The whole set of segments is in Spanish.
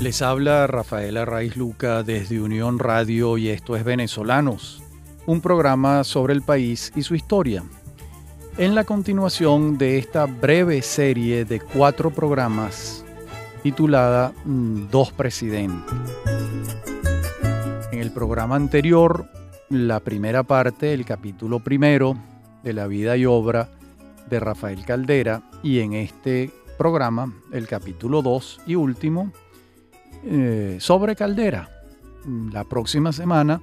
Les habla Rafaela Raiz Luca desde Unión Radio y esto es Venezolanos, un programa sobre el país y su historia. En la continuación de esta breve serie de cuatro programas titulada mm, Dos Presidentes. En el programa anterior, la primera parte, el capítulo primero de la vida y obra de Rafael Caldera y en este programa, el capítulo 2 y último, eh, sobre Caldera. La próxima semana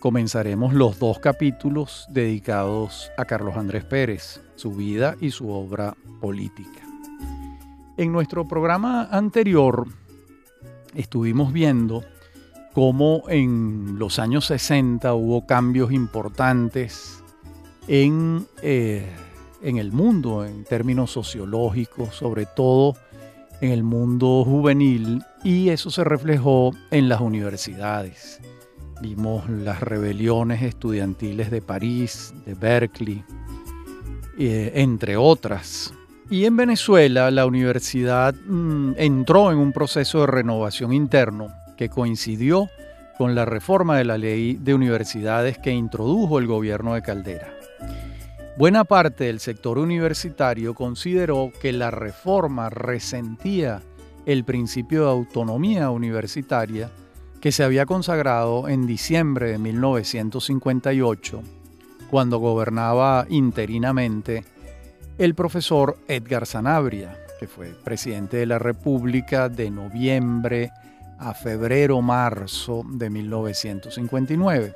comenzaremos los dos capítulos dedicados a Carlos Andrés Pérez, su vida y su obra política. En nuestro programa anterior estuvimos viendo cómo en los años 60 hubo cambios importantes en, eh, en el mundo, en términos sociológicos, sobre todo en el mundo juvenil, y eso se reflejó en las universidades. Vimos las rebeliones estudiantiles de París, de Berkeley, eh, entre otras. Y en Venezuela la universidad mm, entró en un proceso de renovación interno que coincidió con la reforma de la ley de universidades que introdujo el gobierno de Caldera. Buena parte del sector universitario consideró que la reforma resentía el principio de autonomía universitaria que se había consagrado en diciembre de 1958, cuando gobernaba interinamente el profesor Edgar Sanabria, que fue presidente de la República de noviembre a febrero-marzo de 1959.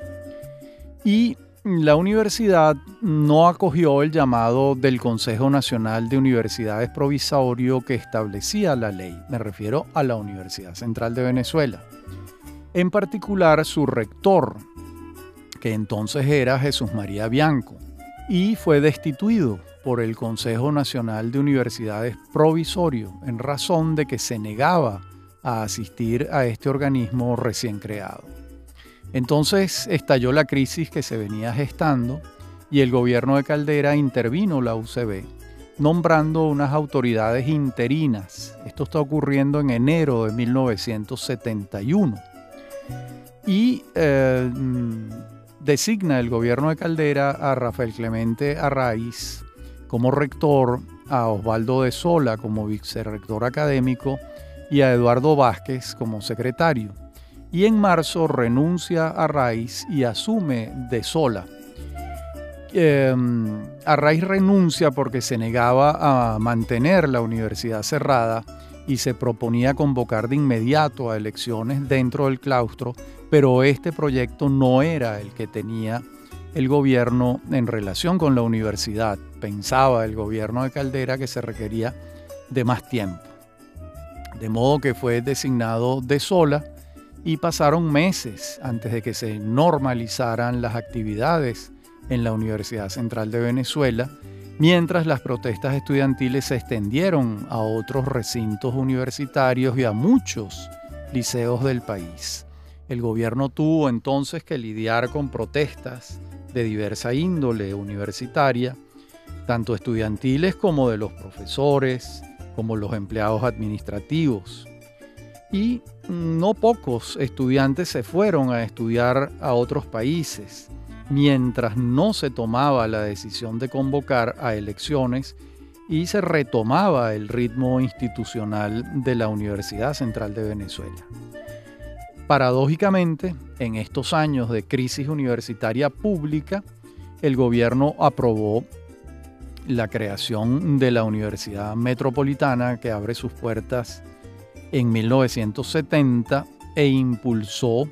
Y la universidad no acogió el llamado del Consejo Nacional de Universidades Provisorio que establecía la ley. Me refiero a la Universidad Central de Venezuela. En particular, su rector, que entonces era Jesús María Bianco, y fue destituido por el Consejo Nacional de Universidades Provisorio en razón de que se negaba a asistir a este organismo recién creado. Entonces estalló la crisis que se venía gestando y el gobierno de Caldera intervino la UCB, nombrando unas autoridades interinas. Esto está ocurriendo en enero de 1971. Y eh, designa el gobierno de Caldera a Rafael Clemente Arraiz como rector, a Osvaldo de Sola como vicerrector académico y a Eduardo Vázquez como secretario y en marzo renuncia a Raiz y asume de sola. Eh, renuncia porque se negaba a mantener la universidad cerrada y se proponía convocar de inmediato a elecciones dentro del claustro, pero este proyecto no era el que tenía el gobierno en relación con la universidad. Pensaba el gobierno de Caldera que se requería de más tiempo. De modo que fue designado de sola y pasaron meses antes de que se normalizaran las actividades en la Universidad Central de Venezuela, mientras las protestas estudiantiles se extendieron a otros recintos universitarios y a muchos liceos del país. El gobierno tuvo entonces que lidiar con protestas de diversa índole universitaria, tanto estudiantiles como de los profesores, como los empleados administrativos. Y no pocos estudiantes se fueron a estudiar a otros países, mientras no se tomaba la decisión de convocar a elecciones y se retomaba el ritmo institucional de la Universidad Central de Venezuela. Paradójicamente, en estos años de crisis universitaria pública, el gobierno aprobó la creación de la Universidad Metropolitana que abre sus puertas en 1970 e impulsó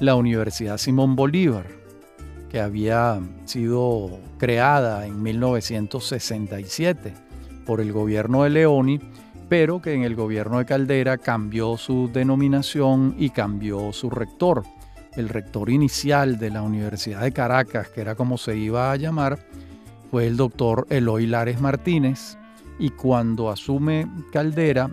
la Universidad Simón Bolívar, que había sido creada en 1967 por el gobierno de Leoni, pero que en el gobierno de Caldera cambió su denominación y cambió su rector. El rector inicial de la Universidad de Caracas, que era como se iba a llamar, fue el doctor Eloy Lares Martínez, y cuando asume Caldera,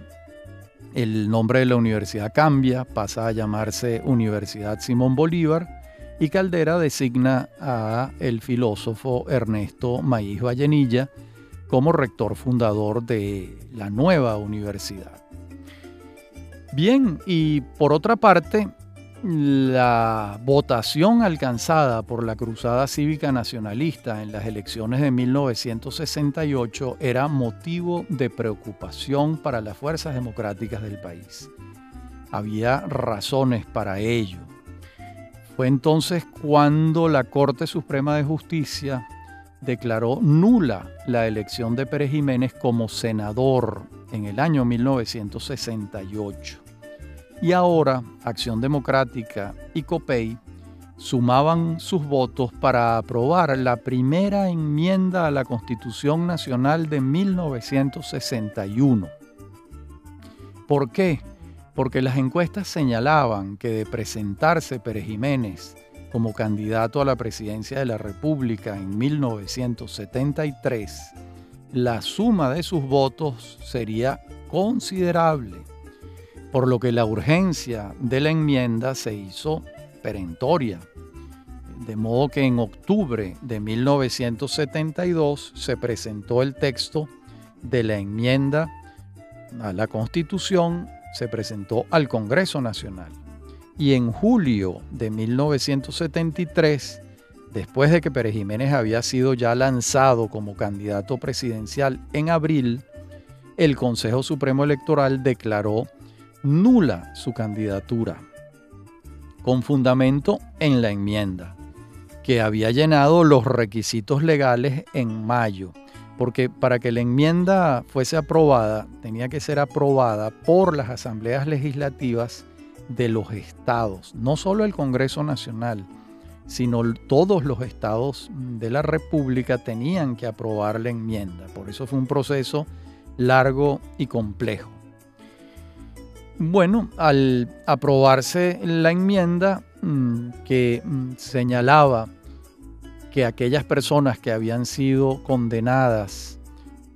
el nombre de la universidad cambia, pasa a llamarse Universidad Simón Bolívar y Caldera designa a el filósofo Ernesto Maíz Vallenilla como rector fundador de la nueva universidad. Bien, y por otra parte, la votación alcanzada por la Cruzada Cívica Nacionalista en las elecciones de 1968 era motivo de preocupación para las fuerzas democráticas del país. Había razones para ello. Fue entonces cuando la Corte Suprema de Justicia declaró nula la elección de Pérez Jiménez como senador en el año 1968. Y ahora Acción Democrática y COPEI sumaban sus votos para aprobar la primera enmienda a la Constitución Nacional de 1961. ¿Por qué? Porque las encuestas señalaban que de presentarse Pérez Jiménez como candidato a la presidencia de la República en 1973, la suma de sus votos sería considerable, por lo que la urgencia de la enmienda se hizo perentoria. De modo que en octubre de 1972 se presentó el texto de la enmienda a la Constitución, se presentó al Congreso Nacional y en julio de 1973, después de que Pérez Jiménez había sido ya lanzado como candidato presidencial en abril, el Consejo Supremo Electoral declaró nula su candidatura, con fundamento en la enmienda, que había llenado los requisitos legales en mayo, porque para que la enmienda fuese aprobada, tenía que ser aprobada por las asambleas legislativas de los estados, no solo el Congreso Nacional, sino todos los estados de la República tenían que aprobar la enmienda. Por eso fue un proceso largo y complejo. Bueno, al aprobarse la enmienda mm, que mm, señalaba que aquellas personas que habían sido condenadas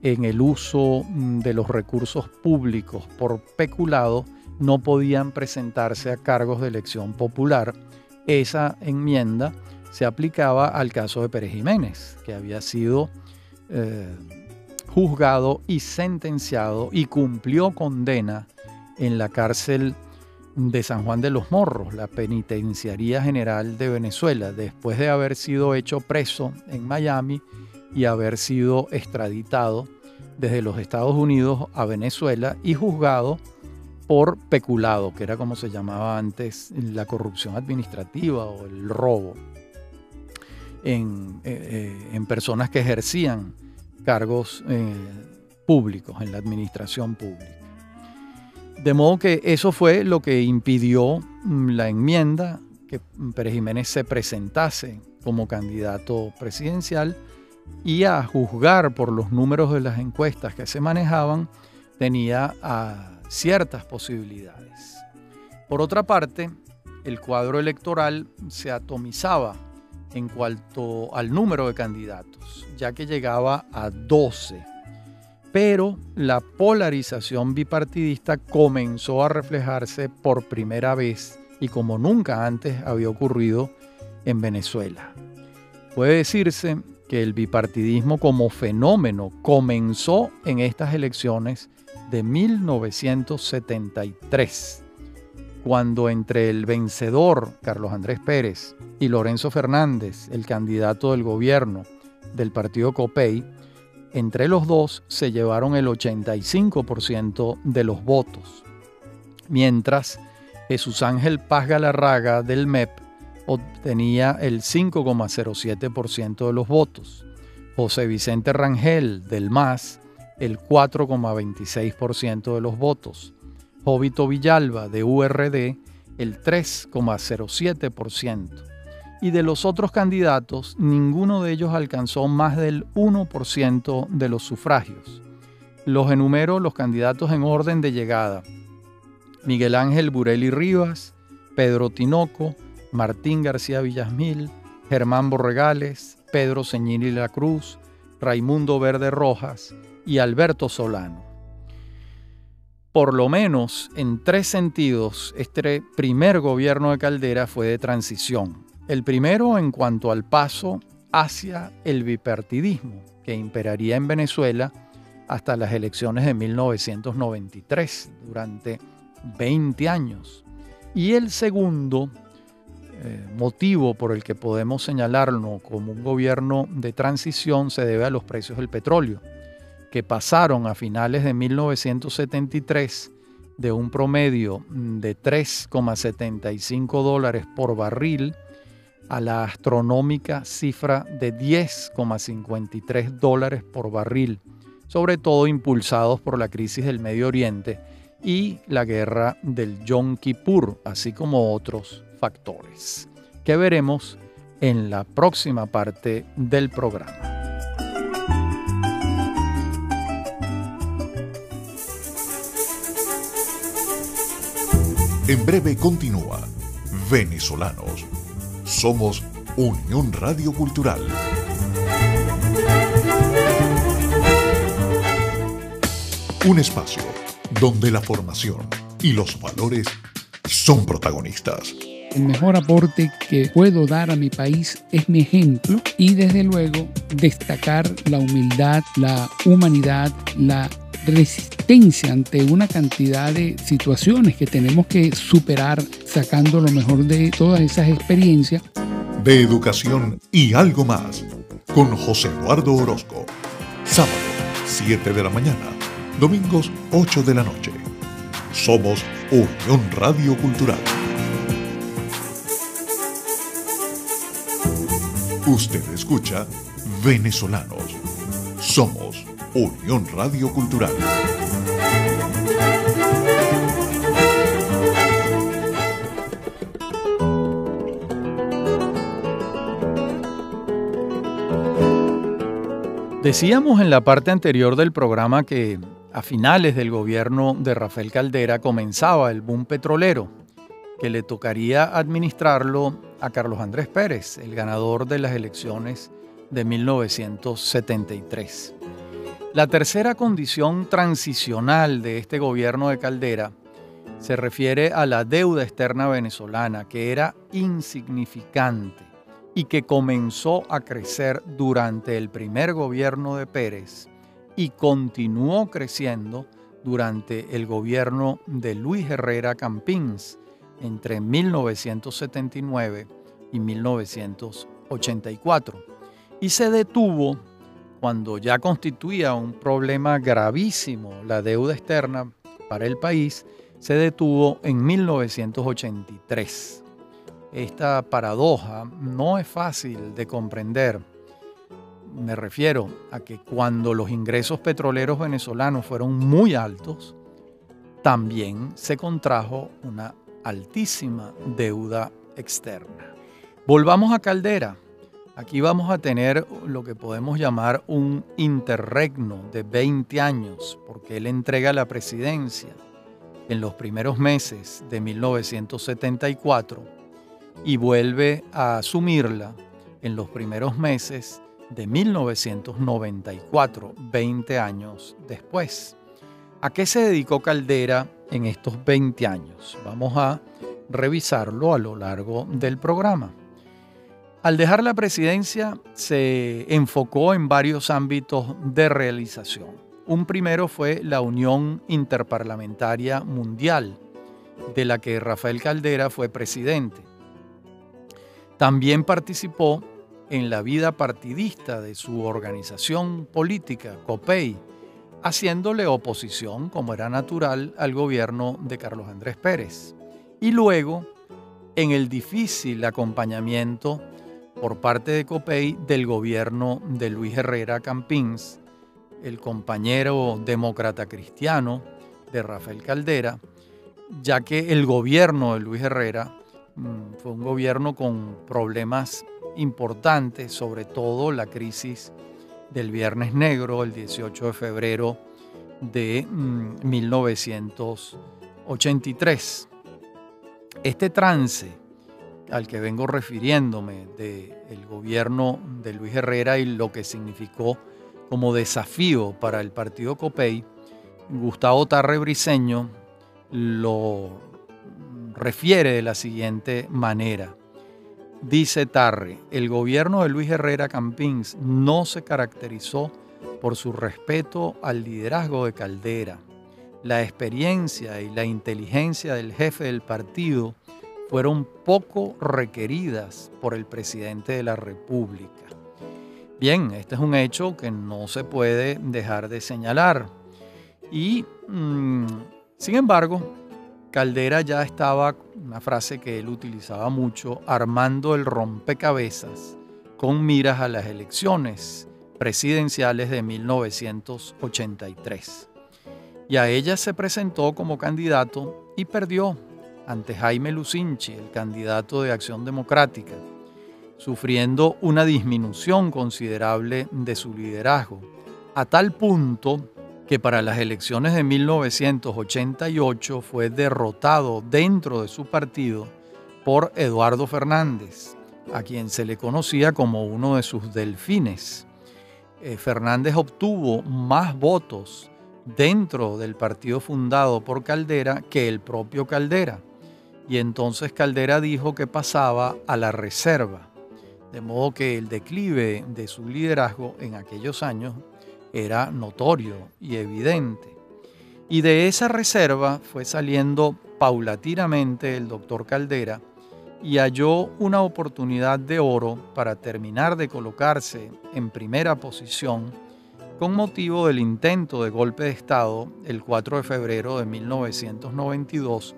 en el uso mm, de los recursos públicos por peculado no podían presentarse a cargos de elección popular. Esa enmienda se aplicaba al caso de Pérez Jiménez, que había sido eh, juzgado y sentenciado y cumplió condena en la cárcel de San Juan de los Morros, la Penitenciaría General de Venezuela, después de haber sido hecho preso en Miami y haber sido extraditado desde los Estados Unidos a Venezuela y juzgado por peculado, que era como se llamaba antes la corrupción administrativa o el robo en, eh, eh, personas que ejercían cargos eh, públicos en la administración pública. De modo que eso fue lo que impidió mm, la enmienda que Pérez Jiménez se presentase como candidato presidencial y a juzgar por los números de las encuestas que se manejaban, tenía a ciertas posibilidades. Por otra parte, el cuadro electoral se atomizaba en cuanto al número de candidatos, ya que llegaba a 12. Pero la polarización bipartidista comenzó a reflejarse por primera vez y como nunca antes había ocurrido en Venezuela. Puede decirse que el bipartidismo como fenómeno comenzó en estas elecciones de 1973, cuando entre el vencedor Carlos Andrés Pérez y Lorenzo Fernández, el candidato del gobierno del partido COPEI, entre los dos se llevaron el 85% de los votos, mientras Jesús Ángel Paz Galarraga del MEP obtenía el 5,07% de los votos. José Vicente Rangel del MAS el 4,26% de los votos. Jovito Villalba de URD el 3,07%. Y de los otros candidatos, ninguno de ellos alcanzó más del 1% de los sufragios. Los enumero los candidatos en orden de llegada. Miguel Ángel Bureli Rivas, Pedro Tinoco, Martín García Villasmil, Germán Borregales, Pedro Ceñini La Cruz, Raimundo Verde Rojas, y Alberto Solano. Por lo menos en tres sentidos, este primer gobierno de Caldera fue de transición. El primero en cuanto al paso hacia el bipartidismo que imperaría en Venezuela hasta las elecciones de 1993, durante 20 años. Y el segundo eh, motivo por el que podemos señalarlo como un gobierno de transición se debe a los precios del petróleo, que pasaron a finales de 1973 de un promedio de 3,75 dólares por barril a la astronómica cifra de 10,53 dólares por barril, sobre todo impulsados por la crisis del Medio Oriente y la guerra del Yom Kippur, así como otros factores, que veremos en la próxima parte del programa. En breve continúa Venezolanos. Somos Unión Radio Cultural. Un espacio donde la formación y los valores son protagonistas. El mejor aporte que puedo dar a mi país es mi ejemplo y desde luego destacar la humildad, la humanidad, la resistencia ante una cantidad de situaciones que tenemos que superar sacando lo mejor de todas esas experiencias. De educación y algo más con José Eduardo Orozco. Sábado, 7 de la mañana. Domingos, 8 de la noche. Somos Unión Radio Cultural. Usted escucha Venezolanos. Somos Unión Radio Cultural. Decíamos en la parte anterior del programa que a finales del gobierno de Rafael Caldera comenzaba el boom petrolero, que le tocaría administrarlo a Carlos Andrés Pérez, el ganador de las elecciones de 1973. La tercera condición transicional de este gobierno de Caldera se refiere a la deuda externa venezolana, que era insignificante y que comenzó a crecer durante el primer gobierno de Pérez y continuó creciendo durante el gobierno de Luis Herrera Campins entre 1979 y 1984 y se detuvo cuando ya constituía un problema gravísimo la deuda externa para el país, se detuvo en 1983. Esta paradoja no es fácil de comprender. Me refiero a que cuando los ingresos petroleros venezolanos fueron muy altos, también se contrajo una altísima deuda externa. Volvamos a Caldera. Aquí vamos a tener lo que podemos llamar un interregno de 20 años, porque él entrega la presidencia en los primeros meses de 1974 y vuelve a asumirla en los primeros meses de 1994, 20 años después. ¿A qué se dedicó Caldera en estos 20 años? Vamos a revisarlo a lo largo del programa. Al dejar la presidencia se enfocó en varios ámbitos de realización. Un primero fue la Unión Interparlamentaria Mundial, de la que Rafael Caldera fue presidente. También participó en la vida partidista de su organización política, COPEI, haciéndole oposición, como era natural, al gobierno de Carlos Andrés Pérez. Y luego, en el difícil acompañamiento por parte de COPEI del gobierno de Luis Herrera Campins, el compañero demócrata cristiano de Rafael Caldera, ya que el gobierno de Luis Herrera mm, fue un gobierno con problemas importantes, sobre todo la crisis del Viernes Negro, el 18 de febrero de 1983. Mm, este trance al que vengo refiriéndome del gobierno de Luis Herrera y lo que significó como desafío para el partido COPEI, Gustavo Tarre Briceño lo refiere de la siguiente manera. Dice Tarre, el gobierno de Luis Herrera Campins no se caracterizó por su respeto al liderazgo de Caldera, la experiencia y la inteligencia del jefe del partido fueron poco requeridas por el presidente de la República. Bien, este es un hecho que no se puede dejar de señalar. Y, mm, sin embargo, Caldera ya estaba, una frase que él utilizaba mucho, armando el rompecabezas con miras a las elecciones presidenciales de 1983. Y a ella se presentó como candidato y perdió ante Jaime Lucinchi, el candidato de Acción Democrática, sufriendo una disminución considerable de su liderazgo, a tal punto que para las elecciones de 1988 fue derrotado dentro de su partido por Eduardo Fernández, a quien se le conocía como uno de sus delfines. Eh, Fernández obtuvo más votos dentro del partido fundado por Caldera que el propio Caldera. Y entonces Caldera dijo que pasaba a la reserva. De modo que el declive de su liderazgo en aquellos años era notorio y evidente. Y de esa reserva fue saliendo paulatinamente el doctor Caldera y halló una oportunidad de oro para terminar de colocarse en primera posición con motivo del intento de golpe de Estado el 4 de febrero de 1992,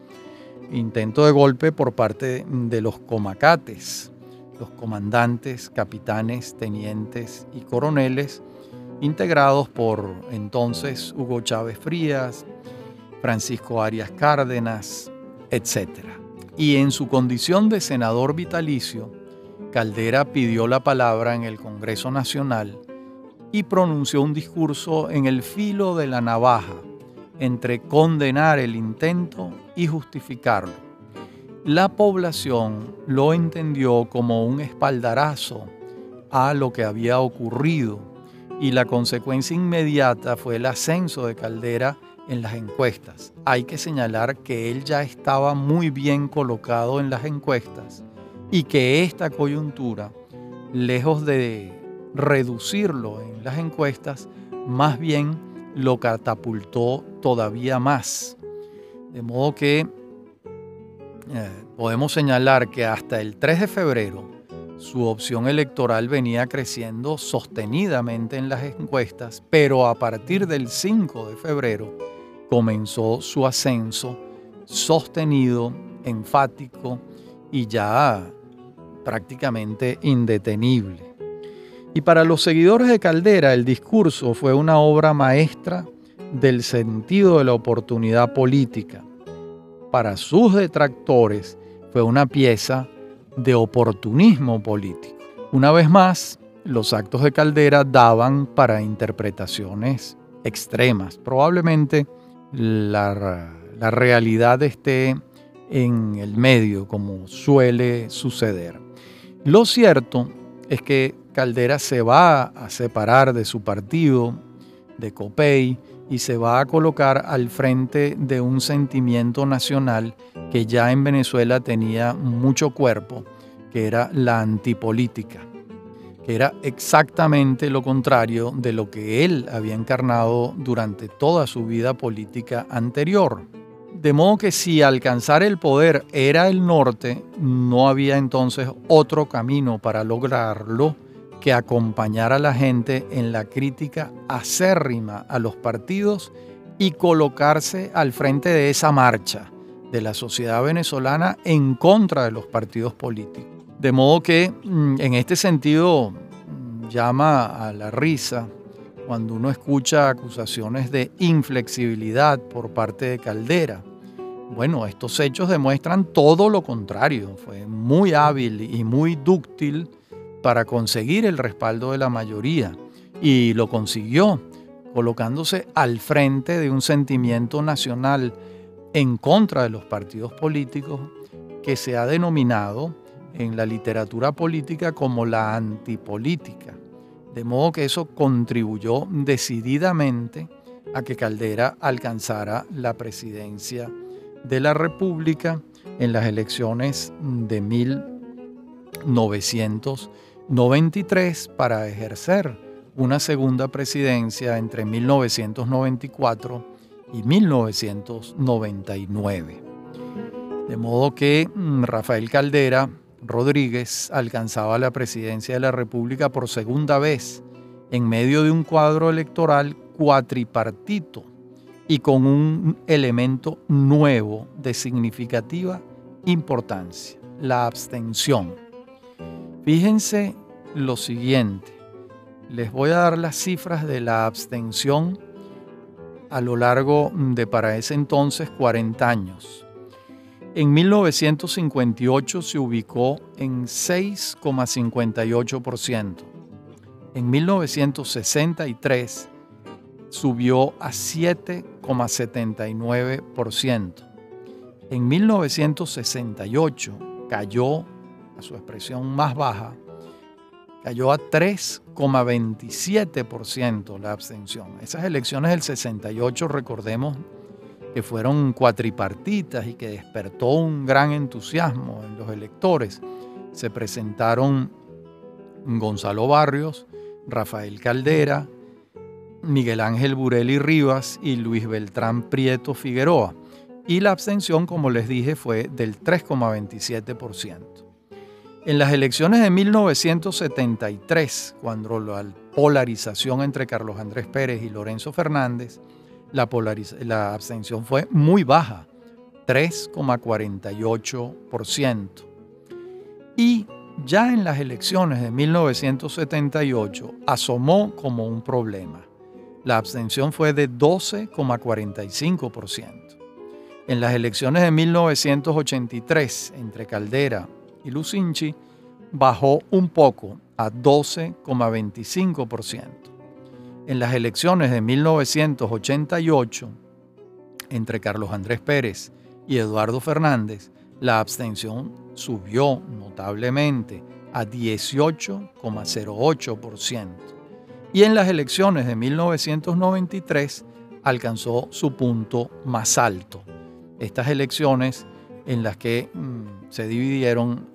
intento de golpe por parte de los comacates, los comandantes, capitanes, tenientes y coroneles integrados por entonces Hugo Chávez Frías, Francisco Arias Cárdenas, etc. Y en su condición de senador vitalicio, Caldera pidió la palabra en el Congreso Nacional y pronunció un discurso en el filo de la navaja entre condenar el intento y justificarlo. La población lo entendió como un espaldarazo a lo que había ocurrido y la consecuencia inmediata fue el ascenso de Caldera en las encuestas. Hay que señalar que él ya estaba muy bien colocado en las encuestas y que esta coyuntura, lejos de reducirlo en las encuestas, más bien lo catapultó todavía más. De modo que eh, podemos señalar que hasta el 3 de febrero su opción electoral venía creciendo sostenidamente en las encuestas, pero a partir del 5 de febrero comenzó su ascenso sostenido, enfático y ya prácticamente indetenible. Y para los seguidores de Caldera el discurso fue una obra maestra del sentido de la oportunidad política. Para sus detractores fue una pieza de oportunismo político. Una vez más, los actos de Caldera daban para interpretaciones extremas. Probablemente la, la realidad esté en el medio, como suele suceder. Lo cierto es que Caldera se va a separar de su partido, de COPEI, y se va a colocar al frente de un sentimiento nacional que ya en Venezuela tenía mucho cuerpo, que era la antipolítica, que era exactamente lo contrario de lo que él había encarnado durante toda su vida política anterior. De modo que si alcanzar el poder era el norte, no había entonces otro camino para lograrlo que acompañar a la gente en la crítica acérrima a los partidos y colocarse al frente de esa marcha de la sociedad venezolana en contra de los partidos políticos. De modo que mm, en este sentido mm, llama a la risa cuando uno escucha acusaciones de inflexibilidad por parte de Caldera. Bueno, estos hechos demuestran todo lo contrario. Fue muy hábil y muy dúctil para conseguir el respaldo de la mayoría y lo consiguió colocándose al frente de un sentimiento nacional en contra de los partidos políticos que se ha denominado en la literatura política como la antipolítica. De modo que eso contribuyó decididamente a que Caldera alcanzara la presidencia de la República en las elecciones de 1900 93 para ejercer una segunda presidencia entre 1994 y 1999. De modo que mm, Rafael Caldera Rodríguez alcanzaba la presidencia de la República por segunda vez en medio de un cuadro electoral cuatripartito y con un elemento nuevo de significativa importancia, la abstención. Fíjense lo siguiente, les voy a dar las cifras de la abstención a lo largo de para ese entonces 40 años. En 1958 se ubicó en 6,58%. En 1963 subió a 7,79%. En 1968 cayó a su expresión más baja, cayó a 3,27% la abstención. Esas elecciones del 68, recordemos, que fueron cuatripartitas y que despertó un gran entusiasmo en los electores. Se presentaron Gonzalo Barrios, Rafael Caldera, Miguel Ángel Bureli Rivas y Luis Beltrán Prieto Figueroa. Y la abstención, como les dije, fue del 3,27%. En las elecciones de 1973, cuando la polarización entre Carlos Andrés Pérez y Lorenzo Fernández, la, la abstención fue muy baja, 3,48%. Y ya en las elecciones de 1978 asomó como un problema. La abstención fue de 12,45%. En las elecciones de 1983 entre Caldera Lucinchi bajó un poco a 12,25% en las elecciones de 1988 entre Carlos Andrés Pérez y Eduardo Fernández, la abstención subió notablemente a 18,08%. Y en las elecciones de 1993 alcanzó su punto más alto. Estas elecciones en las que mm, se dividieron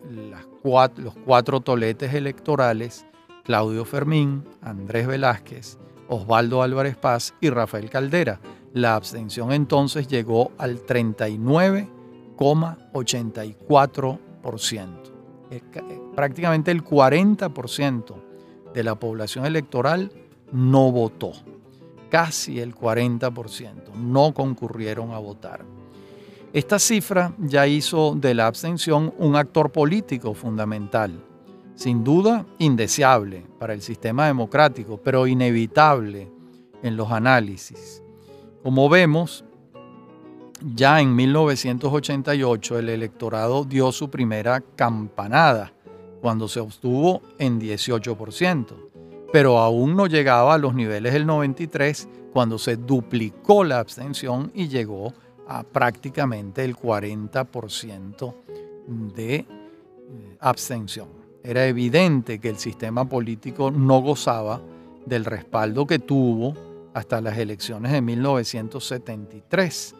los cuatro toletes electorales, Claudio Fermín, Andrés Velázquez, Osvaldo Álvarez Paz y Rafael Caldera. La abstención entonces llegó al 39,84%. Eh, prácticamente el 40% de la población electoral no votó. Casi el 40% no concurrieron a votar. Esta cifra ya hizo de la abstención un actor político fundamental sin duda indeseable para el sistema democrático, pero inevitable en los análisis. Como vemos, ya en 1988 el electorado dio su primera campanada cuando se obtuvo en 18%, pero aún no llegaba a los niveles del 93 cuando se duplicó la abstención y llegó a prácticamente el 40% de eh, abstención era evidente que el sistema político no gozaba del respaldo que tuvo hasta las elecciones de 1973,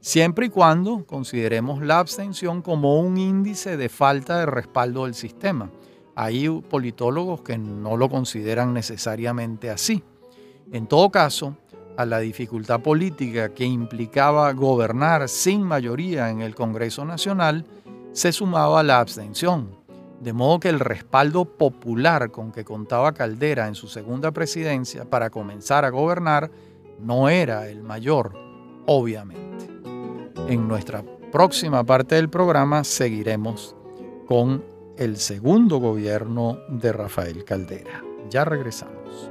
siempre y cuando consideremos la abstención como un índice de falta de respaldo del sistema. Hay politólogos que no lo consideran necesariamente así. En todo caso, a la dificultad política que implicaba gobernar sin mayoría en el Congreso Nacional, se sumaba la abstención, de modo que el respaldo popular con que contaba Caldera en su segunda presidencia para comenzar a gobernar no era el mayor, obviamente. En nuestra próxima parte del programa seguiremos con el segundo gobierno de Rafael Caldera. Ya regresamos.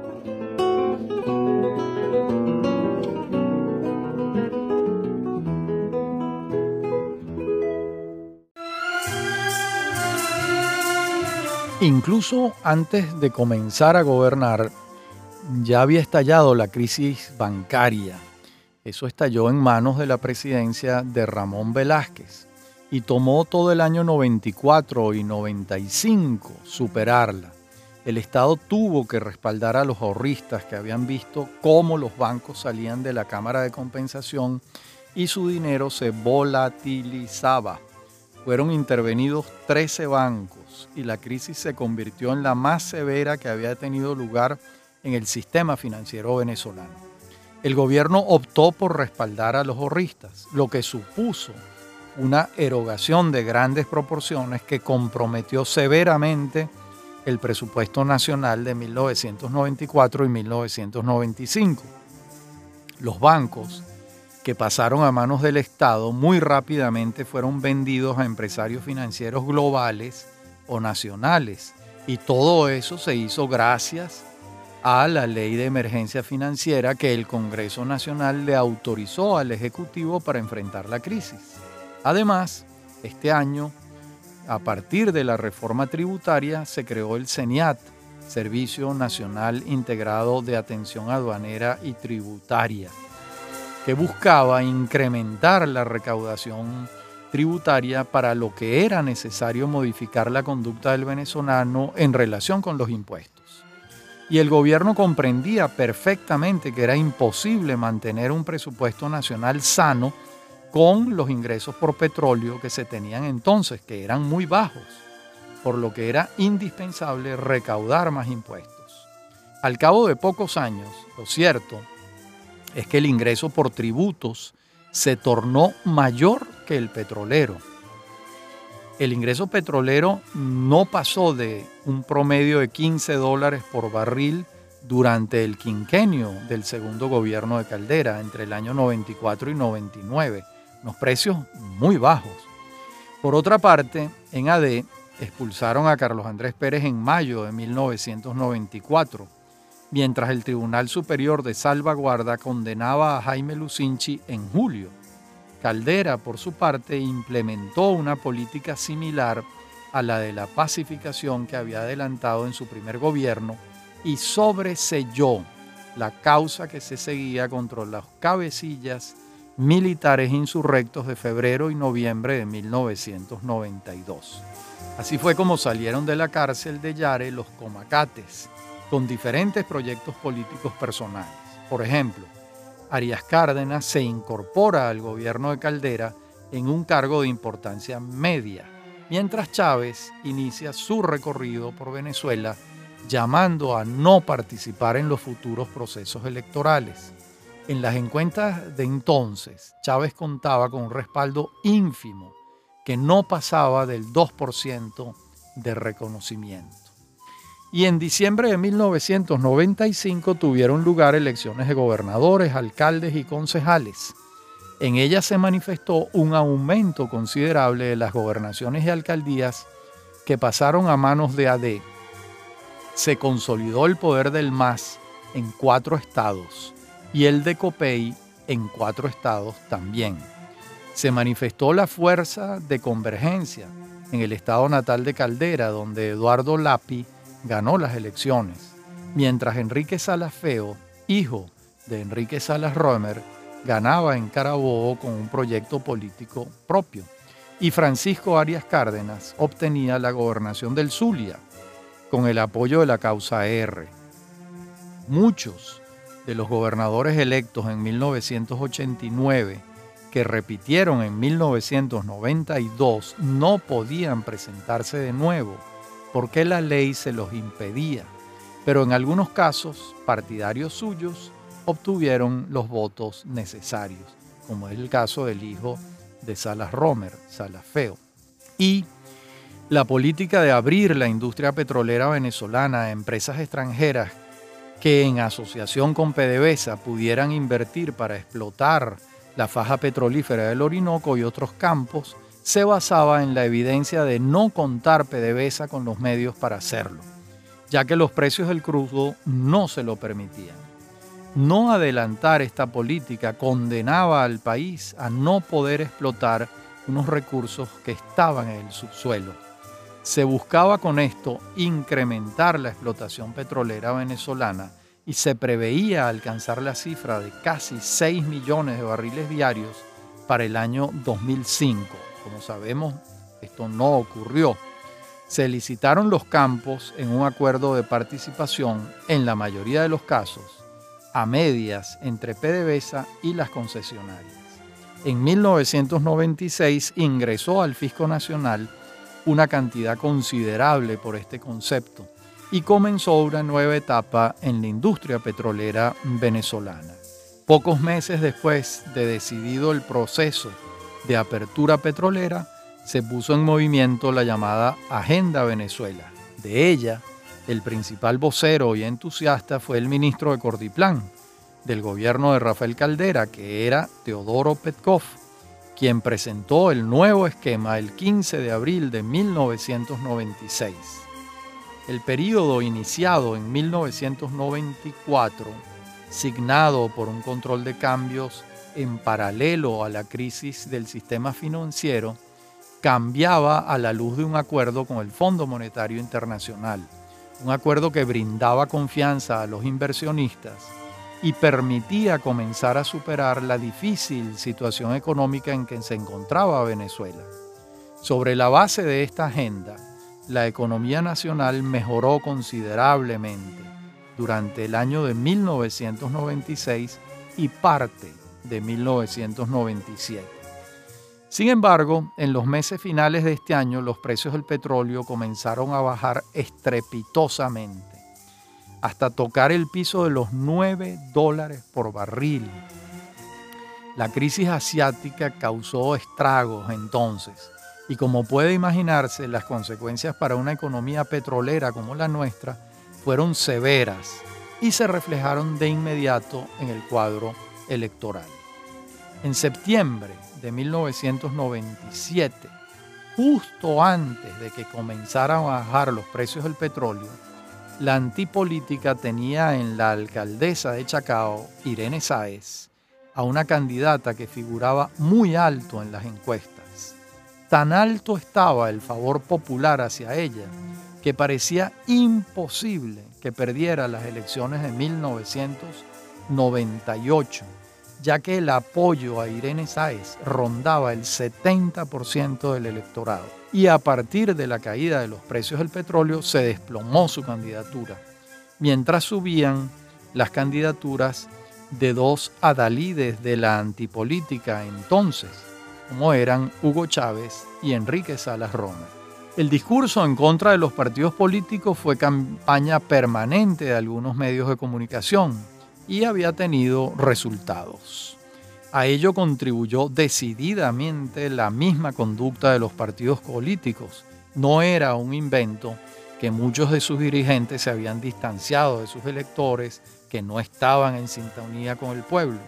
Incluso antes de comenzar a gobernar, ya había estallado la crisis bancaria. Eso estalló en manos de la presidencia de Ramón Velázquez y tomó todo el año 94 y 95 superarla. El Estado tuvo que respaldar a los ahorristas que habían visto cómo los bancos salían de la Cámara de Compensación y su dinero se volatilizaba. Fueron intervenidos 13 bancos y la crisis se convirtió en la más severa que había tenido lugar en el sistema financiero venezolano. el gobierno optó por respaldar a los ahorristas, lo que supuso una erogación de grandes proporciones que comprometió severamente el presupuesto nacional de 1994 y 1995. Los bancos que pasaron a manos del Estado muy rápidamente fueron vendidos a empresarios financieros globales nacionales. Y todo eso se hizo gracias a la ley de emergencia financiera que el Congreso Nacional le autorizó al Ejecutivo para enfrentar la crisis. Además, este año, a partir de la reforma tributaria, se creó el CENIAT, Servicio Nacional Integrado de Atención Aduanera y Tributaria, que buscaba incrementar la recaudación tributaria para lo que era necesario modificar la conducta del venezolano en relación con los impuestos. Y el gobierno comprendía perfectamente que era imposible mantener un presupuesto nacional sano con los ingresos por petróleo que se tenían entonces, que eran muy bajos, por lo que era indispensable recaudar más impuestos. Al cabo de pocos años, lo cierto es que el ingreso por tributos se tornó mayor que el petrolero. El ingreso petrolero no pasó de un promedio de 15 dólares por barril durante el quinquenio del segundo gobierno de Caldera, entre el año 94 y 99, unos precios muy bajos. Por otra parte, en AD expulsaron a Carlos Andrés Pérez en mayo de 1994, mientras el Tribunal Superior de Salvaguarda condenaba a Jaime Lucinchi en julio. Caldera, por su parte, implementó una política similar a la de la pacificación que había adelantado en su primer gobierno y sobreselló la causa que se seguía contra las cabecillas militares insurrectos de febrero y noviembre de 1992. Así fue como salieron de la cárcel de Yare los comacates, con diferentes proyectos políticos personales. Por ejemplo, Arias Cárdenas se incorpora al gobierno de Caldera en un cargo de importancia media, mientras Chávez inicia su recorrido por Venezuela llamando a no participar en los futuros procesos electorales. En las encuestas de entonces, Chávez contaba con un respaldo ínfimo que no pasaba del 2% de reconocimiento. Y en diciembre de 1995 tuvieron lugar elecciones de gobernadores, alcaldes y concejales. En ellas se manifestó un aumento considerable de las gobernaciones y alcaldías que pasaron a manos de AD. Se consolidó el poder del MAS en cuatro estados y el de COPEI en cuatro estados también. Se manifestó la fuerza de convergencia en el estado natal de Caldera, donde Eduardo Lapi ganó las elecciones, mientras Enrique Salas Feo, hijo de Enrique Salas Romer, ganaba en Carabobo con un proyecto político propio, y Francisco Arias Cárdenas obtenía la gobernación del Zulia con el apoyo de la causa R. Muchos de los gobernadores electos en 1989 que repitieron en 1992 no podían presentarse de nuevo porque la ley se los impedía, pero en algunos casos partidarios suyos obtuvieron los votos necesarios, como es el caso del hijo de Salas Romer, Salas Feo. Y la política de abrir la industria petrolera venezolana a empresas extranjeras que en asociación con PDVSA pudieran invertir para explotar la faja petrolífera del Orinoco y otros campos, se basaba en la evidencia de no contar PDVSA con los medios para hacerlo, ya que los precios del crudo no se lo permitían. No adelantar esta política condenaba al país a no poder explotar unos recursos que estaban en el subsuelo se buscaba con esto incrementar la explotación petrolera venezolana y se preveía alcanzar la cifra de casi 6 millones de barriles diarios para el año 2005. Como sabemos, esto no ocurrió. Se licitaron los campos en un acuerdo de participación, en la mayoría de los casos, a medias entre PDVSA y las concesionarias. En 1996 ingresó al Fisco Nacional una cantidad considerable por este concepto y comenzó una nueva etapa en la industria petrolera venezolana. Pocos meses después de decidido el proceso de apertura petrolera, se puso en movimiento la llamada Agenda Venezuela. De ella, el principal vocero y entusiasta fue el ministro de Cordiplán, del gobierno de Rafael Caldera, que era Teodoro Petkov, quien presentó el nuevo esquema el 15 de abril de 1996. El período iniciado en 1994, signado por un control de cambios en paralelo a la crisis del sistema financiero, cambiaba a la luz de un acuerdo con el Fondo Monetario Internacional, un acuerdo que brindaba confianza a los inversionistas y permitía comenzar a superar la difícil situación económica en que se encontraba Venezuela. Sobre la base de esta agenda, la economía nacional mejoró considerablemente durante el año de 1996 y parte de 1997. Sin embargo, en los meses finales de este año los precios del petróleo comenzaron a bajar estrepitosamente hasta tocar el piso de los 9 dólares por barril. La crisis asiática causó estragos entonces y como puede imaginarse las consecuencias para una economía petrolera como la nuestra fueron severas y se reflejaron de inmediato en el cuadro electoral. En septiembre de 1997, justo antes de que comenzaran a bajar los precios del petróleo, la antipolítica tenía en la alcaldesa de Chacao, Irene Sáez, a una candidata que figuraba muy alto en las encuestas. Tan alto estaba el favor popular hacia ella que parecía imposible que perdiera las elecciones de 1998, ya que el apoyo a Irene Sáez rondaba el 70% del electorado y a partir de la caída de los precios del petróleo se desplomó su candidatura, mientras subían las candidaturas de dos adalides de la antipolítica entonces, como eran Hugo Chávez y Enrique Salas Roma. El discurso en contra de los partidos políticos fue campaña permanente de algunos medios de comunicación y había tenido resultados. A ello contribuyó decididamente la misma conducta de los partidos políticos. No era un invento que muchos de sus dirigentes se habían distanciado de sus electores que no estaban en sintonía con el pueblo.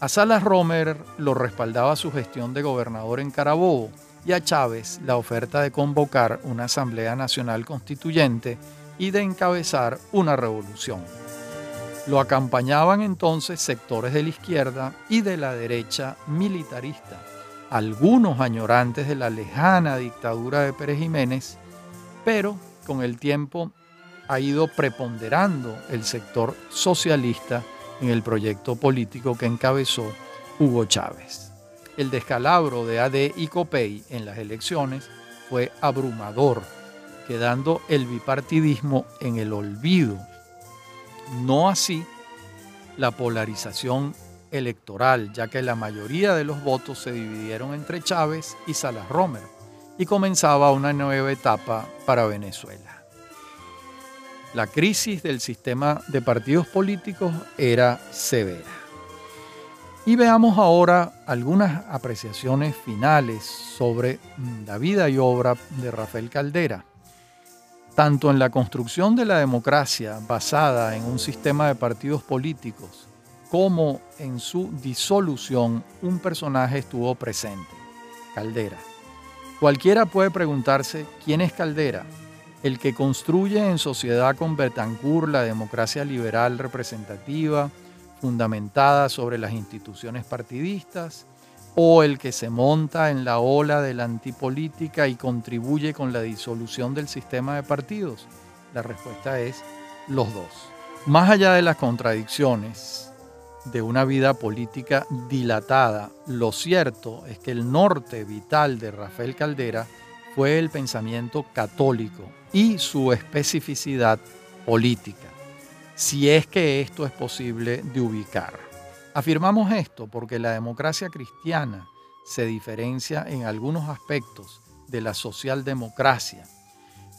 A Salas Romer lo respaldaba su gestión de gobernador en Carabobo y a Chávez la oferta de convocar una Asamblea Nacional Constituyente y de encabezar una revolución. Lo acompañaban entonces sectores de la izquierda y de la derecha militarista, algunos añorantes de la lejana dictadura de Pérez Jiménez, pero con el tiempo ha ido preponderando el sector socialista en el proyecto político que encabezó Hugo Chávez. El descalabro de AD y COPEI en las elecciones fue abrumador, quedando el bipartidismo en el olvido no así la polarización electoral, ya que la mayoría de los votos se dividieron entre Chávez y Salas Romer y comenzaba una nueva etapa para Venezuela. La crisis del sistema de partidos políticos era severa. Y veamos ahora algunas apreciaciones finales sobre la vida y obra de Rafael Caldera tanto en la construcción de la democracia basada en un sistema de partidos políticos como en su disolución, un personaje estuvo presente, Caldera. Cualquiera puede preguntarse quién es Caldera, el que construye en sociedad con Betancourt la democracia liberal representativa, fundamentada sobre las instituciones partidistas, o el que se monta en la ola de la antipolítica y contribuye con la disolución del sistema de partidos? La respuesta es los dos. Más allá de las contradicciones de una vida política dilatada, lo cierto es que el norte vital de Rafael Caldera fue el pensamiento católico y su especificidad política, si es que esto es posible de ubicar. Afirmamos esto porque la democracia cristiana se diferencia en algunos aspectos de la socialdemocracia,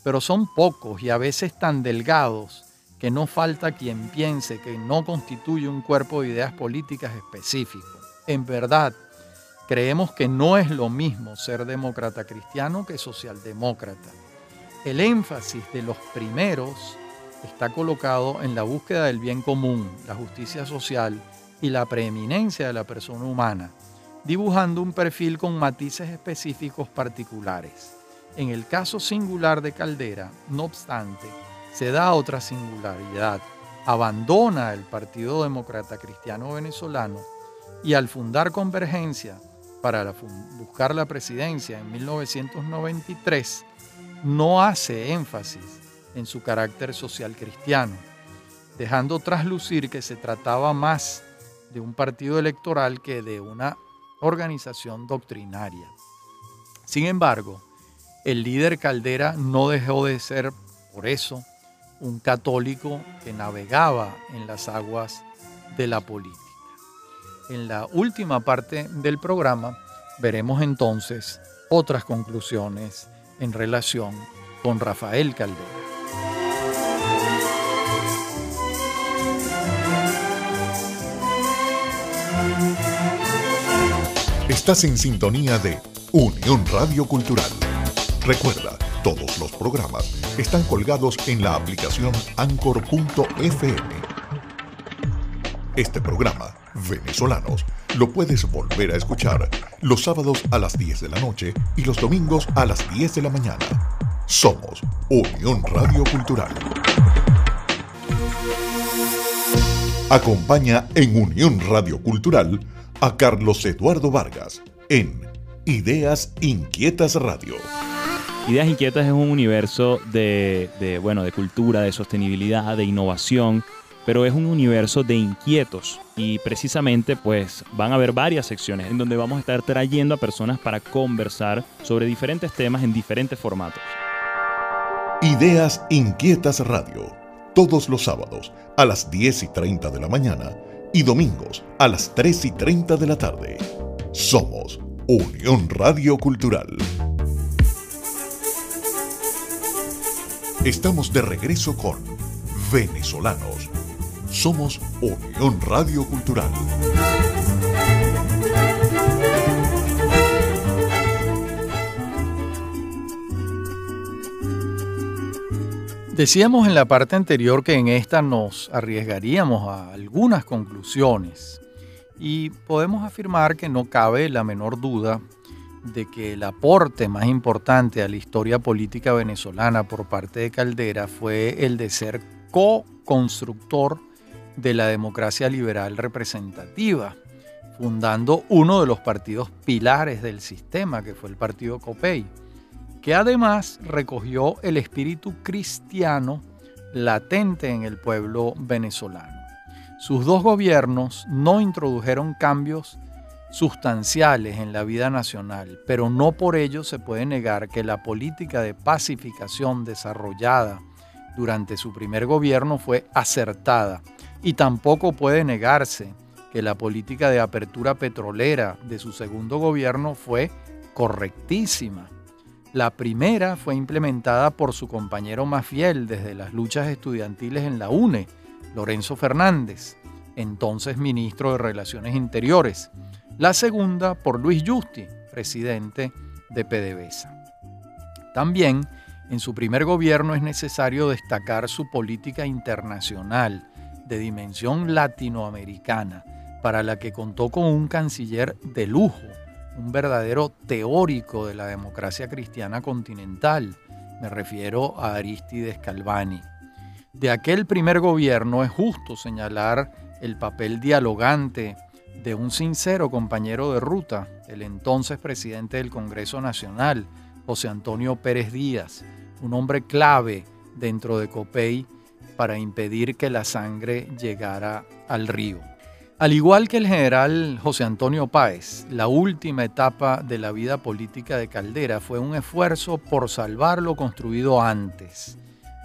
pero son pocos y a veces tan delgados que no falta quien piense que no constituye un cuerpo de ideas políticas específico. En verdad, creemos que no es lo mismo ser demócrata cristiano que socialdemócrata. El énfasis de los primeros está colocado en la búsqueda del bien común, la justicia social y la preeminencia de la persona humana, dibujando un perfil con matices específicos particulares. En el caso singular de Caldera, no obstante, se da otra singularidad. Abandona el Partido Demócrata Cristiano Venezolano y al fundar Convergencia para buscar la presidencia en 1993, no hace énfasis en su carácter social cristiano, dejando traslucir que se trataba más de un partido electoral que de una organización doctrinaria. Sin embargo, el líder Caldera no dejó de ser, por eso, un católico que navegaba en las aguas de la política. En la última parte del programa veremos entonces otras conclusiones en relación con Rafael Caldera. Estás en sintonía de Unión Radio Cultural. Recuerda, todos los programas están colgados en la aplicación anchor.fm. Este programa, Venezolanos, lo puedes volver a escuchar los sábados a las 10 de la noche y los domingos a las 10 de la mañana. Somos Unión Radio Cultural. Acompaña en Unión Radio Cultural a Carlos Eduardo Vargas en Ideas Inquietas Radio. Ideas Inquietas es un universo de, bueno, de cultura, de sostenibilidad, de innovación, pero es un universo de inquietos y precisamente pues van a haber varias secciones en donde vamos a estar trayendo a personas para conversar sobre diferentes temas en diferentes formatos. Ideas Inquietas Radio, todos los sábados a las 10 y 30 de la mañana y domingos a las 3 y 30 de la tarde. Somos Unión Radio Cultural. Estamos de regreso con Venezolanos. Somos Unión Radio Cultural. Decíamos en la parte anterior que en esta nos arriesgaríamos a algunas conclusiones y podemos afirmar que no cabe la menor duda de que el aporte más importante a la historia política venezolana por parte de Caldera fue el de ser co-constructor de la democracia liberal representativa, fundando uno de los partidos pilares del sistema, que fue el partido COPEI, que además recogió el espíritu cristiano latente en el pueblo venezolano. Sus dos gobiernos no introdujeron cambios sustanciales en la vida nacional, pero no por ello se puede negar que la política de pacificación desarrollada durante su primer gobierno fue acertada y tampoco puede negarse que la política de apertura petrolera de su segundo gobierno fue correctísima. La primera fue implementada por su compañero más fiel desde las luchas estudiantiles en la UNE, Lorenzo Fernández, entonces ministro de Relaciones Interiores, la segunda por Luis Justi, presidente de PDVSA. También en su primer gobierno es necesario destacar su política internacional de dimensión latinoamericana, para la que contó con un canciller de lujo, un verdadero teórico de la democracia cristiana continental. Me refiero a Aristides Calvani. De aquel primer gobierno es justo señalar el papel dialogante de un sincero compañero de ruta, el entonces presidente del Congreso Nacional, José Antonio Pérez Díaz, un hombre clave dentro de COPEI para impedir que la sangre llegara al río. Al igual que el general José Antonio Páez, la última etapa de la vida política de Caldera fue un esfuerzo por salvar lo construido antes,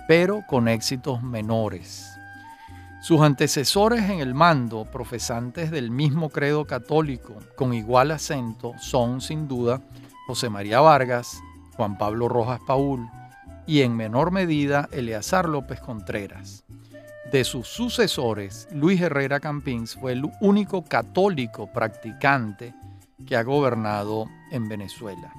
pero con éxitos menores. Sus antecesores en el mando, profesantes del mismo credo católico con igual acento, son sin duda José María Vargas, Juan Pablo Rojas Paul y en menor medida Eleazar López Contreras. De sus sucesores, Luis Herrera Campins fue el único católico practicante que ha gobernado en Venezuela.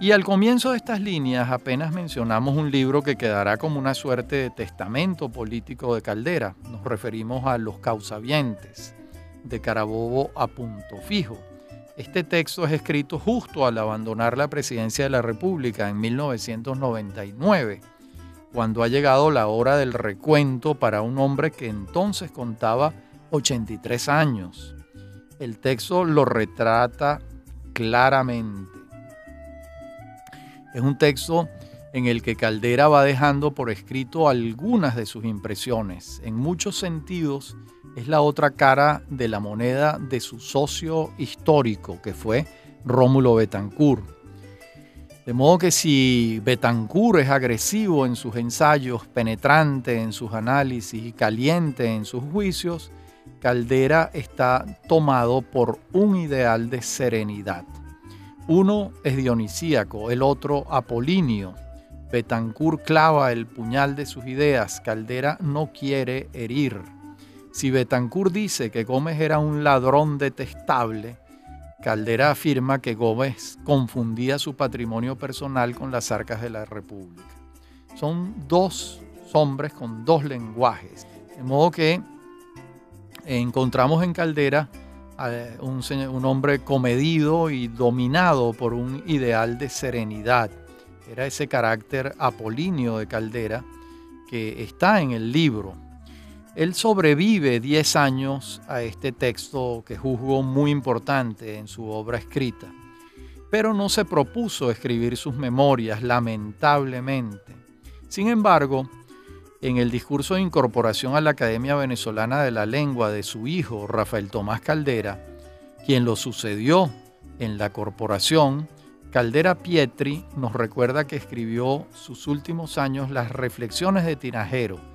Y al comienzo de estas líneas apenas mencionamos un libro que quedará como una suerte de testamento político de Caldera. Nos referimos a Los causavientes, de Carabobo a punto fijo. Este texto es escrito justo al abandonar la presidencia de la República en 1999, cuando ha llegado la hora del recuento para un hombre que entonces contaba 83 años. El texto lo retrata claramente es un texto en el que Caldera va dejando por escrito algunas de sus impresiones. En muchos sentidos es la otra cara de la moneda de su socio histórico, que fue Rómulo Betancourt. De modo que si Betancourt es agresivo en sus ensayos, penetrante en sus análisis y caliente en sus juicios, Caldera está tomado por un ideal de serenidad. Uno es dionisíaco, el otro apolíneo. Betancourt clava el puñal de sus ideas, Caldera no quiere herir. Si Betancourt dice que Gómez era un ladrón detestable, Caldera afirma que Gómez confundía su patrimonio personal con las arcas de la República. Son dos hombres con dos lenguajes. De modo que encontramos en Caldera un, un hombre comedido y dominado por un ideal de serenidad. Era ese carácter apolíneo de Caldera que está en el libro. Él sobrevive 10 años a este texto que juzgó muy importante en su obra escrita, pero no se propuso escribir sus memorias, lamentablemente. Sin embargo, en el discurso de incorporación a la Academia Venezolana de la Lengua de su hijo, Rafael Tomás Caldera, quien lo sucedió en la corporación, Caldera Pietri nos recuerda que escribió sus últimos años las Reflexiones de Tinajero,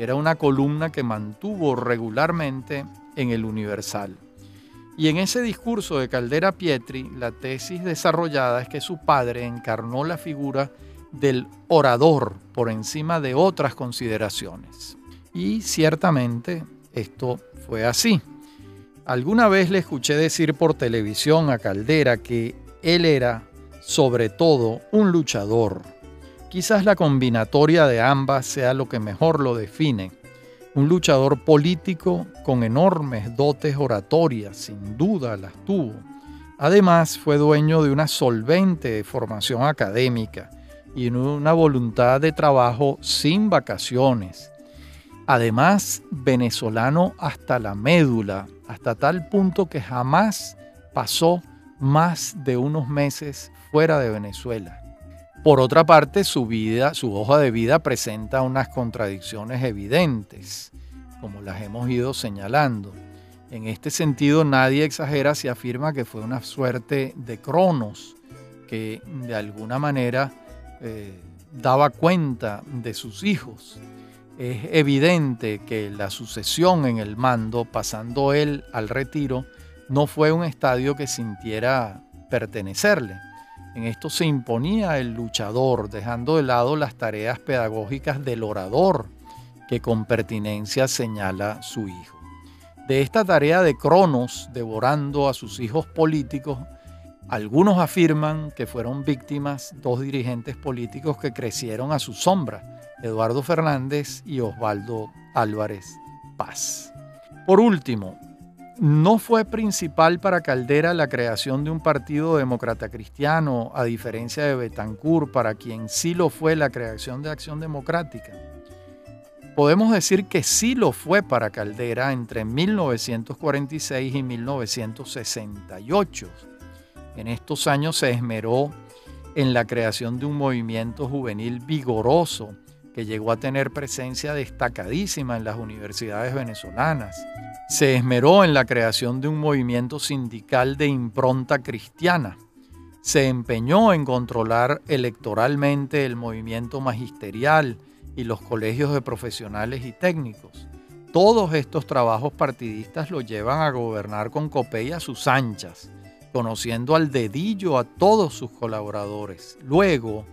era una columna que mantuvo regularmente en el Universal. Y en ese discurso de Caldera Pietri, la tesis desarrollada es que su padre encarnó la figura del orador por encima de otras consideraciones. Y ciertamente esto fue así. Alguna vez le escuché decir por televisión a Caldera que él era, sobre todo, un luchador. Quizás la combinatoria de ambas sea lo que mejor lo define. Un luchador político con enormes dotes oratorias, sin duda las tuvo. Además, fue dueño de una solvente formación académica y una voluntad de trabajo sin vacaciones. Además, venezolano hasta la médula, hasta tal punto que jamás pasó más de unos meses fuera de Venezuela. Por otra parte, su vida, su hoja de vida presenta unas contradicciones evidentes, como las hemos ido señalando. En este sentido, nadie exagera si afirma que fue una suerte de Cronos, que de alguna manera eh, daba cuenta de sus hijos. Es evidente que la sucesión en el mando, pasando él al retiro, no fue un estadio que sintiera pertenecerle. En esto se imponía el luchador, dejando de lado las tareas pedagógicas del orador, que con pertinencia señala su hijo. De esta tarea de Cronos, devorando a sus hijos políticos, algunos afirman que fueron víctimas dos dirigentes políticos que crecieron a su sombra, Eduardo Fernández y Osvaldo Álvarez Paz. Por último, no fue principal para Caldera la creación de un partido demócrata cristiano, a diferencia de Betancourt, para quien sí lo fue la creación de Acción Democrática. Podemos decir que sí lo fue para Caldera entre 1946 y 1968 en estos años se esmeró en la creación de un movimiento juvenil vigoroso que llegó a tener presencia destacadísima en las universidades venezolanas. Se esmeró en la creación de un movimiento sindical de impronta cristiana. Se empeñó en controlar electoralmente el movimiento magisterial y los colegios de profesionales y técnicos. Todos estos trabajos partidistas lo llevan a gobernar con Copey a sus anchas conociendo al dedillo a todos sus colaboradores. Luego,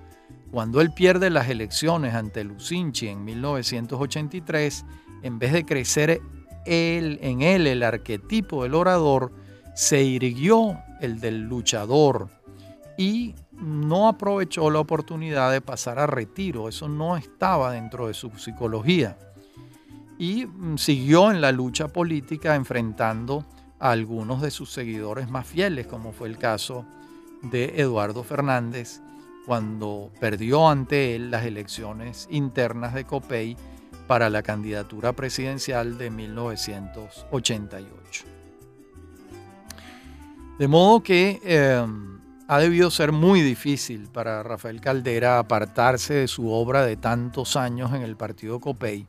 Cuando él pierde las elecciones ante Lucinchi en 1983, en vez de crecer en él el arquetipo del orador, se irguió el del luchador y no aprovechó la oportunidad de pasar a retiro. Eso no estaba dentro de su psicología. Y mm, siguió en la lucha política enfrentando a algunos de sus seguidores más fieles, como fue el caso de Eduardo Fernández, cuando perdió ante él las elecciones internas de COPEI para la candidatura presidencial de 1988. De modo que em, ha debido ser muy difícil para Rafael Caldera apartarse de su obra de tantos años en el partido COPEI,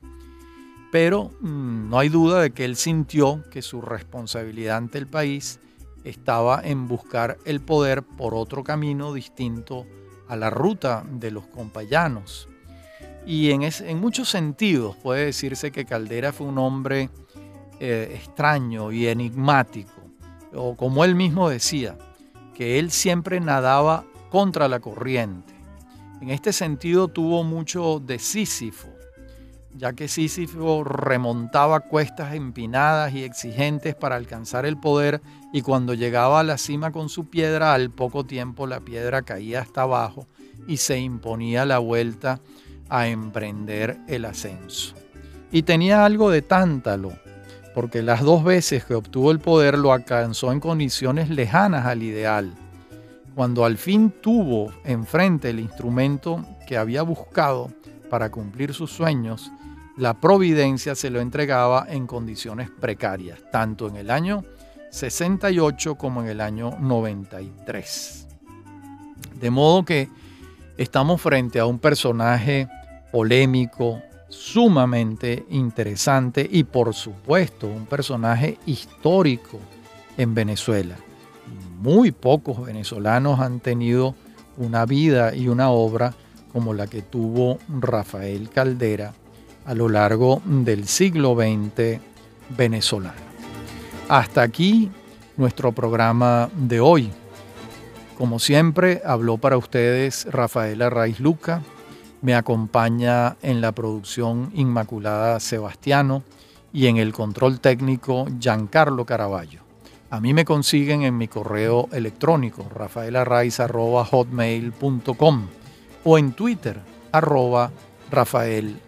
pero mm, no hay duda de que él sintió que su responsabilidad ante el país estaba en buscar el poder por otro camino distinto a la ruta de los compayanos. Y en, muchos sentidos puede decirse que Caldera fue un hombre eh, extraño y enigmático, o como él mismo decía, que él siempre nadaba contra la corriente. En este sentido tuvo mucho de Sísifo, ya que Sísifo remontaba cuestas empinadas y exigentes para alcanzar el poder y cuando llegaba a la cima con su piedra, al poco tiempo la piedra caía hasta abajo y se imponía la vuelta a emprender el ascenso. Y tenía algo de tántalo, porque las dos veces que obtuvo el poder lo alcanzó en condiciones lejanas al ideal. Cuando al fin tuvo enfrente el instrumento que había buscado para cumplir sus sueños, la providencia se lo entregaba en condiciones precarias, tanto en el año 68 como en el año 93. De modo que estamos frente a un personaje polémico, sumamente interesante y por supuesto un personaje histórico en Venezuela. Muy pocos venezolanos han tenido una vida y una obra como la que tuvo Rafael Caldera a lo largo del siglo XX venezolano. Hasta aquí nuestro programa de hoy. Como siempre, habló para ustedes Rafaela Raiz Luca. Me acompaña en la producción Inmaculada Sebastiano y en el control técnico Giancarlo Caraballo. A mí me consiguen en mi correo electrónico rafaelarraiz.hotmail.com o en Twitter arroba Rafael